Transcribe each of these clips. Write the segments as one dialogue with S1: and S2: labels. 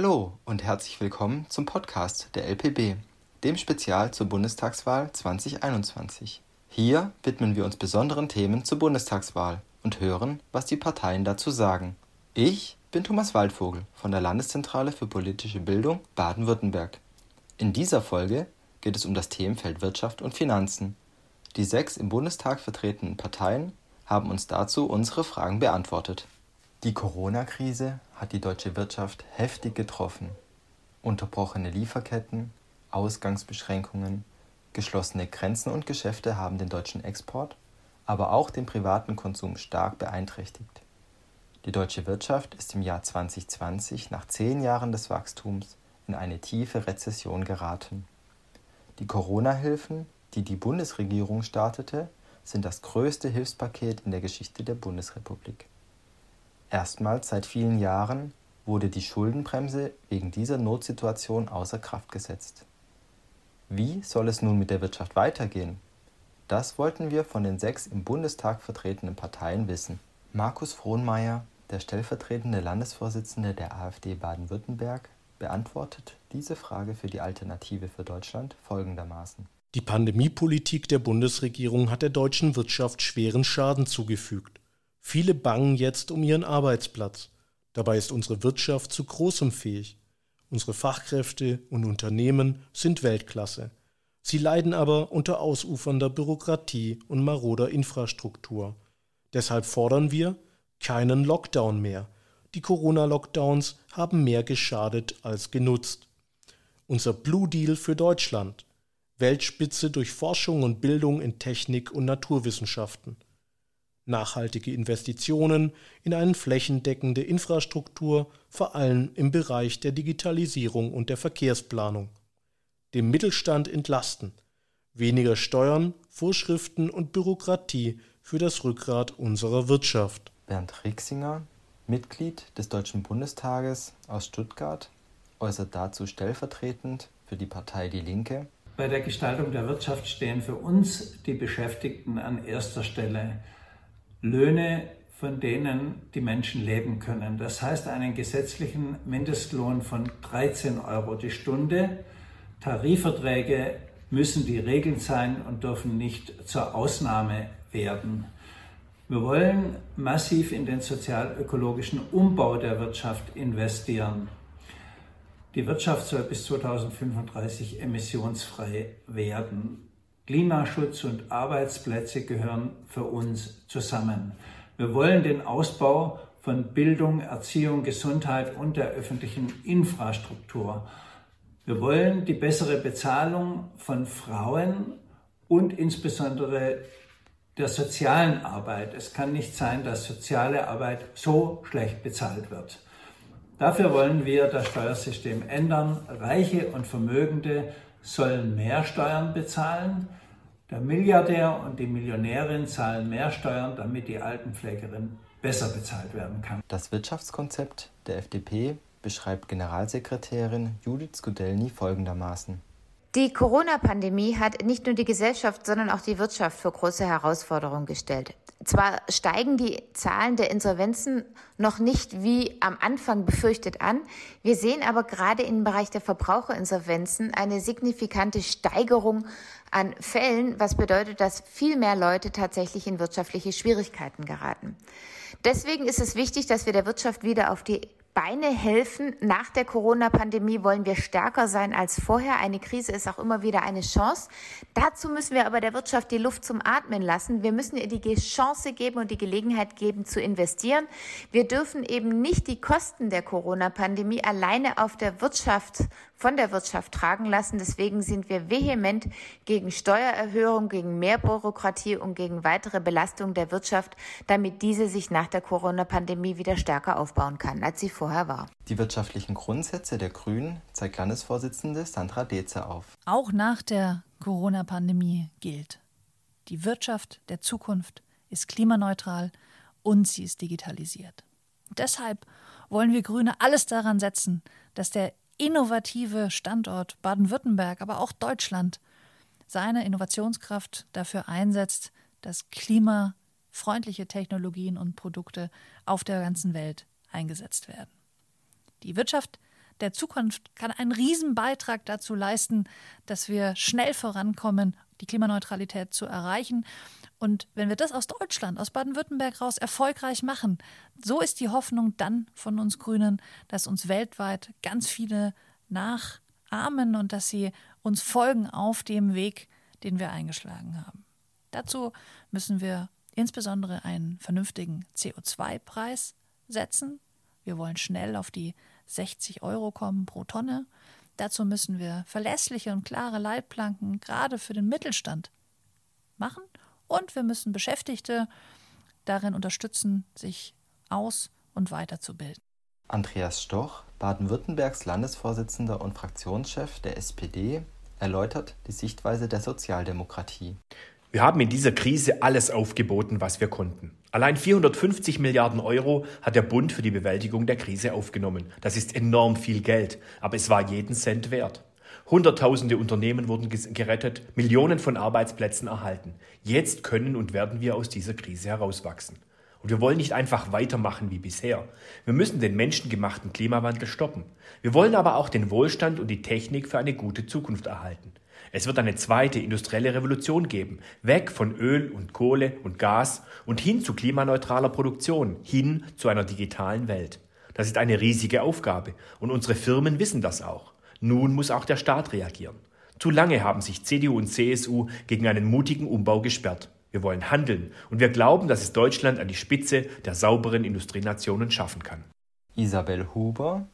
S1: Hallo und herzlich willkommen zum Podcast der LPB, dem Spezial zur Bundestagswahl 2021. Hier widmen wir uns besonderen Themen zur Bundestagswahl und hören, was die Parteien dazu sagen. Ich bin Thomas Waldvogel von der Landeszentrale für politische Bildung Baden-Württemberg. In dieser Folge geht es um das Themenfeld Wirtschaft und Finanzen. Die sechs im Bundestag vertretenen Parteien haben uns dazu unsere Fragen beantwortet. Die Corona-Krise hat die deutsche Wirtschaft heftig getroffen. Unterbrochene Lieferketten, Ausgangsbeschränkungen, geschlossene Grenzen und Geschäfte haben den deutschen Export, aber auch den privaten Konsum stark beeinträchtigt. Die deutsche Wirtschaft ist im Jahr 2020 nach zehn Jahren des Wachstums in eine tiefe Rezession geraten. Die Corona-Hilfen, die die Bundesregierung startete, sind das größte Hilfspaket in der Geschichte der Bundesrepublik. Erstmals seit vielen Jahren wurde die Schuldenbremse wegen dieser Notsituation außer Kraft gesetzt. Wie soll es nun mit der Wirtschaft weitergehen? Das wollten wir von den sechs im Bundestag vertretenen Parteien wissen. Markus Frohnmeier, der stellvertretende Landesvorsitzende der AfD Baden-Württemberg, beantwortet diese Frage für die Alternative für Deutschland folgendermaßen.
S2: Die Pandemiepolitik der Bundesregierung hat der deutschen Wirtschaft schweren Schaden zugefügt. Viele bangen jetzt um ihren Arbeitsplatz. Dabei ist unsere Wirtschaft zu großem fähig. Unsere Fachkräfte und Unternehmen sind Weltklasse. Sie leiden aber unter ausufernder Bürokratie und maroder Infrastruktur. Deshalb fordern wir keinen Lockdown mehr. Die Corona-Lockdowns haben mehr geschadet als genutzt. Unser Blue Deal für Deutschland. Weltspitze durch Forschung und Bildung in Technik und Naturwissenschaften nachhaltige Investitionen in eine flächendeckende Infrastruktur, vor allem im Bereich der Digitalisierung und der Verkehrsplanung. Dem Mittelstand entlasten, weniger Steuern, Vorschriften und Bürokratie für das Rückgrat unserer Wirtschaft.
S1: Bernd Rixinger, Mitglied des Deutschen Bundestages aus Stuttgart, äußert dazu stellvertretend für die Partei Die Linke.
S3: Bei der Gestaltung der Wirtschaft stehen für uns die Beschäftigten an erster Stelle. Löhne, von denen die Menschen leben können. Das heißt einen gesetzlichen Mindestlohn von 13 Euro die Stunde. Tarifverträge müssen die Regel sein und dürfen nicht zur Ausnahme werden. Wir wollen massiv in den sozial-ökologischen Umbau der Wirtschaft investieren. Die Wirtschaft soll bis 2035 emissionsfrei werden. Klimaschutz und Arbeitsplätze gehören für uns zusammen. Wir wollen den Ausbau von Bildung, Erziehung, Gesundheit und der öffentlichen Infrastruktur. Wir wollen die bessere Bezahlung von Frauen und insbesondere der sozialen Arbeit. Es kann nicht sein, dass soziale Arbeit so schlecht bezahlt wird. Dafür wollen wir das Steuersystem ändern. Reiche und Vermögende sollen mehr Steuern bezahlen. Der Milliardär und die Millionärin zahlen mehr Steuern, damit die Altenpflegerin besser bezahlt werden kann.
S1: Das Wirtschaftskonzept der FDP beschreibt Generalsekretärin Judith Skudelny folgendermaßen.
S4: Die Corona-Pandemie hat nicht nur die Gesellschaft, sondern auch die Wirtschaft vor große Herausforderungen gestellt. Zwar steigen die Zahlen der Insolvenzen noch nicht wie am Anfang befürchtet an, wir sehen aber gerade im Bereich der Verbraucherinsolvenzen eine signifikante Steigerung an Fällen, was bedeutet, dass viel mehr Leute tatsächlich in wirtschaftliche Schwierigkeiten geraten. Deswegen ist es wichtig, dass wir der Wirtschaft wieder auf die Beine helfen. Nach der Corona-Pandemie wollen wir stärker sein als vorher. Eine Krise ist auch immer wieder eine Chance. Dazu müssen wir aber der Wirtschaft die Luft zum Atmen lassen. Wir müssen ihr die Chance geben und die Gelegenheit geben zu investieren. Wir dürfen eben nicht die Kosten der Corona-Pandemie alleine auf der Wirtschaft, von der Wirtschaft tragen lassen. Deswegen sind wir vehement gegen Steuererhöhung, gegen mehr Bürokratie und gegen weitere Belastung der Wirtschaft, damit diese sich nach der Corona-Pandemie wieder stärker aufbauen kann, als sie vorher vorher war.
S1: Die wirtschaftlichen Grundsätze der Grünen zeigt Landesvorsitzende Sandra Deze auf.
S5: Auch nach der Corona-Pandemie gilt, die Wirtschaft der Zukunft ist klimaneutral und sie ist digitalisiert. deshalb wollen wir Grüne alles daran setzen, dass der innovative Standort Baden-Württemberg, aber auch Deutschland seine Innovationskraft dafür einsetzt, dass klimafreundliche Technologien und Produkte auf der ganzen Welt eingesetzt werden. Die Wirtschaft der Zukunft kann einen Riesenbeitrag dazu leisten, dass wir schnell vorankommen, die Klimaneutralität zu erreichen. Und wenn wir das aus Deutschland, aus Baden-Württemberg raus erfolgreich machen, so ist die Hoffnung dann von uns Grünen, dass uns weltweit ganz viele nachahmen und dass sie uns folgen auf dem Weg, den wir eingeschlagen haben. Dazu müssen wir insbesondere einen vernünftigen CO2-Preis setzen. Wir wollen schnell auf die 60 Euro kommen pro Tonne. Dazu müssen wir verlässliche und klare Leitplanken gerade für den Mittelstand machen und wir müssen Beschäftigte darin unterstützen, sich aus- und weiterzubilden.
S1: Andreas Stoch, Baden-Württembergs Landesvorsitzender und Fraktionschef der SPD, erläutert die Sichtweise der Sozialdemokratie.
S6: Wir haben in dieser Krise alles aufgeboten, was wir konnten. Allein 450 Milliarden Euro hat der Bund für die Bewältigung der Krise aufgenommen. Das ist enorm viel Geld, aber es war jeden Cent wert. Hunderttausende Unternehmen wurden gerettet, Millionen von Arbeitsplätzen erhalten. Jetzt können und werden wir aus dieser Krise herauswachsen. Und wir wollen nicht einfach weitermachen wie bisher. Wir müssen den menschengemachten Klimawandel stoppen. Wir wollen aber auch den Wohlstand und die Technik für eine gute Zukunft erhalten. Es wird eine zweite industrielle Revolution geben, weg von Öl und Kohle und Gas und hin zu klimaneutraler Produktion, hin zu einer digitalen Welt. Das ist eine riesige Aufgabe und unsere Firmen wissen das auch. Nun muss auch der Staat reagieren. Zu lange haben sich CDU und CSU gegen einen mutigen Umbau gesperrt. Wir wollen handeln und wir glauben, dass es Deutschland an die Spitze der sauberen Industrienationen schaffen kann.
S1: Isabel Huber,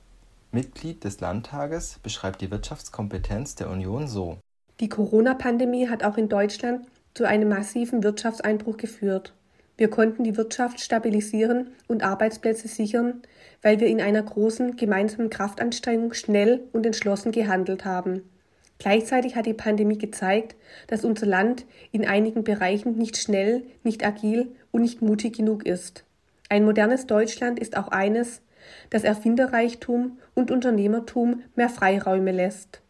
S1: Mitglied des Landtages, beschreibt die Wirtschaftskompetenz der Union so.
S7: Die Corona-Pandemie hat auch in Deutschland zu einem massiven Wirtschaftseinbruch geführt. Wir konnten die Wirtschaft stabilisieren und Arbeitsplätze sichern, weil wir in einer großen gemeinsamen Kraftanstrengung schnell und entschlossen gehandelt haben. Gleichzeitig hat die Pandemie gezeigt, dass unser Land in einigen Bereichen nicht schnell, nicht agil und nicht mutig genug ist. Ein modernes Deutschland ist auch eines, das Erfinderreichtum und Unternehmertum mehr Freiräume lässt.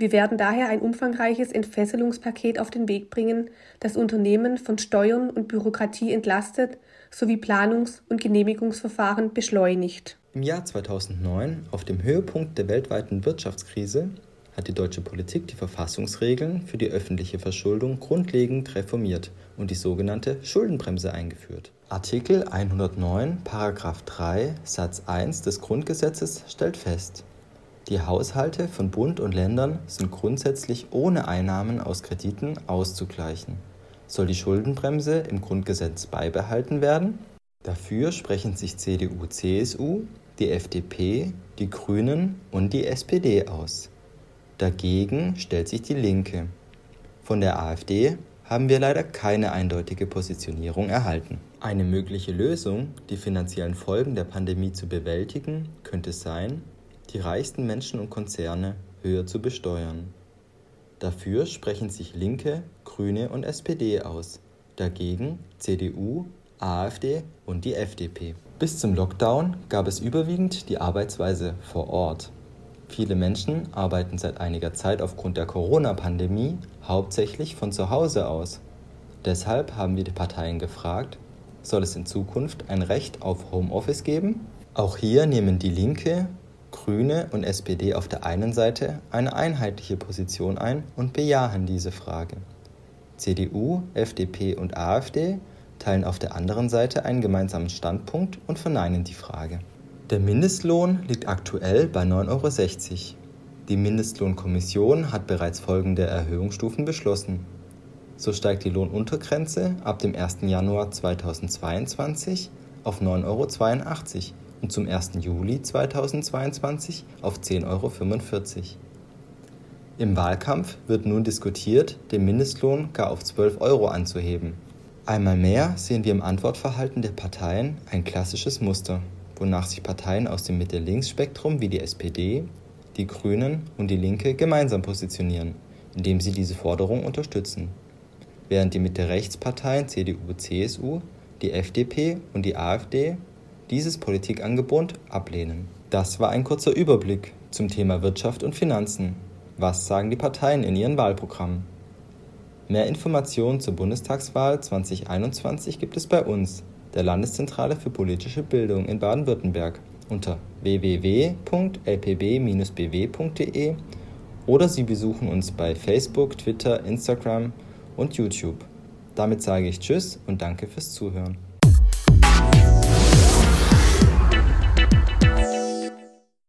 S7: Wir werden daher ein umfangreiches Entfesselungspaket auf den Weg bringen, das Unternehmen von Steuern und Bürokratie entlastet sowie Planungs- und Genehmigungsverfahren beschleunigt.
S1: Im Jahr 2009, auf dem Höhepunkt der weltweiten Wirtschaftskrise, hat die deutsche Politik die Verfassungsregeln für die öffentliche Verschuldung grundlegend reformiert und die sogenannte Schuldenbremse eingeführt. Artikel 109, Paragraph 3, Satz 1 des Grundgesetzes stellt fest, die Haushalte von Bund und Ländern sind grundsätzlich ohne Einnahmen aus Krediten auszugleichen. Soll die Schuldenbremse im Grundgesetz beibehalten werden? Dafür sprechen sich CDU/CSU, die FDP, die Grünen und die SPD aus. Dagegen stellt sich die Linke. Von der AfD haben wir leider keine eindeutige Positionierung erhalten. Eine mögliche Lösung, die finanziellen Folgen der Pandemie zu bewältigen, könnte sein, die reichsten Menschen und Konzerne höher zu besteuern. Dafür sprechen sich Linke, Grüne und SPD aus, dagegen CDU, AfD und die FDP. Bis zum Lockdown gab es überwiegend die Arbeitsweise vor Ort. Viele Menschen arbeiten seit einiger Zeit aufgrund der Corona-Pandemie hauptsächlich von zu Hause aus. Deshalb haben wir die Parteien gefragt, soll es in Zukunft ein Recht auf Homeoffice geben? Auch hier nehmen die Linke, Grüne und SPD auf der einen Seite eine einheitliche Position ein und bejahen diese Frage. CDU, FDP und AfD teilen auf der anderen Seite einen gemeinsamen Standpunkt und verneinen die Frage. Der Mindestlohn liegt aktuell bei 9,60 Euro. Die Mindestlohnkommission hat bereits folgende Erhöhungsstufen beschlossen. So steigt die Lohnuntergrenze ab dem 1. Januar 2022 auf 9,82 Euro und zum 1. Juli 2022 auf 10,45 Euro. Im Wahlkampf wird nun diskutiert, den Mindestlohn gar auf 12 Euro anzuheben. Einmal mehr sehen wir im Antwortverhalten der Parteien ein klassisches Muster, wonach sich Parteien aus dem Mitte-Links-Spektrum wie die SPD, die Grünen und die Linke gemeinsam positionieren, indem sie diese Forderung unterstützen. Während die Mitte-Rechts-Parteien CDU, CSU, die FDP und die AfD dieses Politikangebot ablehnen. Das war ein kurzer Überblick zum Thema Wirtschaft und Finanzen. Was sagen die Parteien in ihren Wahlprogrammen? Mehr Informationen zur Bundestagswahl 2021 gibt es bei uns, der Landeszentrale für politische Bildung in Baden-Württemberg, unter www.lpb-bw.de oder Sie besuchen uns bei Facebook, Twitter, Instagram und YouTube. Damit sage ich Tschüss und danke fürs Zuhören.